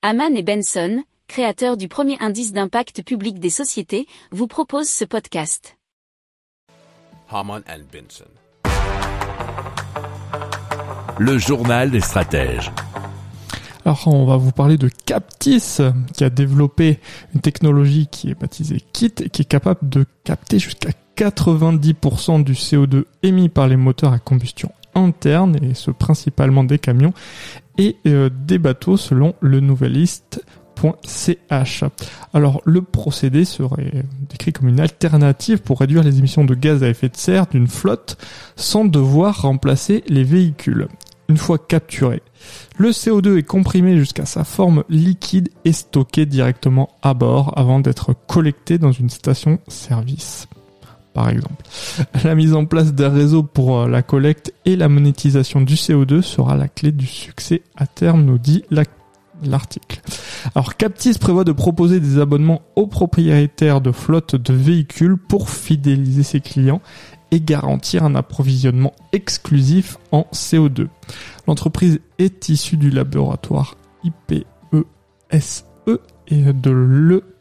Haman et Benson, créateurs du premier indice d'impact public des sociétés, vous proposent ce podcast. Haman and Benson. Le journal des stratèges. Alors on va vous parler de Captis qui a développé une technologie qui est baptisée KIT et qui est capable de capter jusqu'à 90% du CO2 émis par les moteurs à combustion et ce principalement des camions et euh, des bateaux selon le nouveliste.ch. Alors le procédé serait décrit comme une alternative pour réduire les émissions de gaz à effet de serre d'une flotte sans devoir remplacer les véhicules. Une fois capturé, le CO2 est comprimé jusqu'à sa forme liquide et stocké directement à bord avant d'être collecté dans une station service. Par exemple, la mise en place d'un réseau pour euh, la collecte et la monétisation du CO2 sera la clé du succès à terme, nous dit l'article. Alors Captis prévoit de proposer des abonnements aux propriétaires de flottes de véhicules pour fidéliser ses clients et garantir un approvisionnement exclusif en CO2. L'entreprise est issue du laboratoire IPESE e et de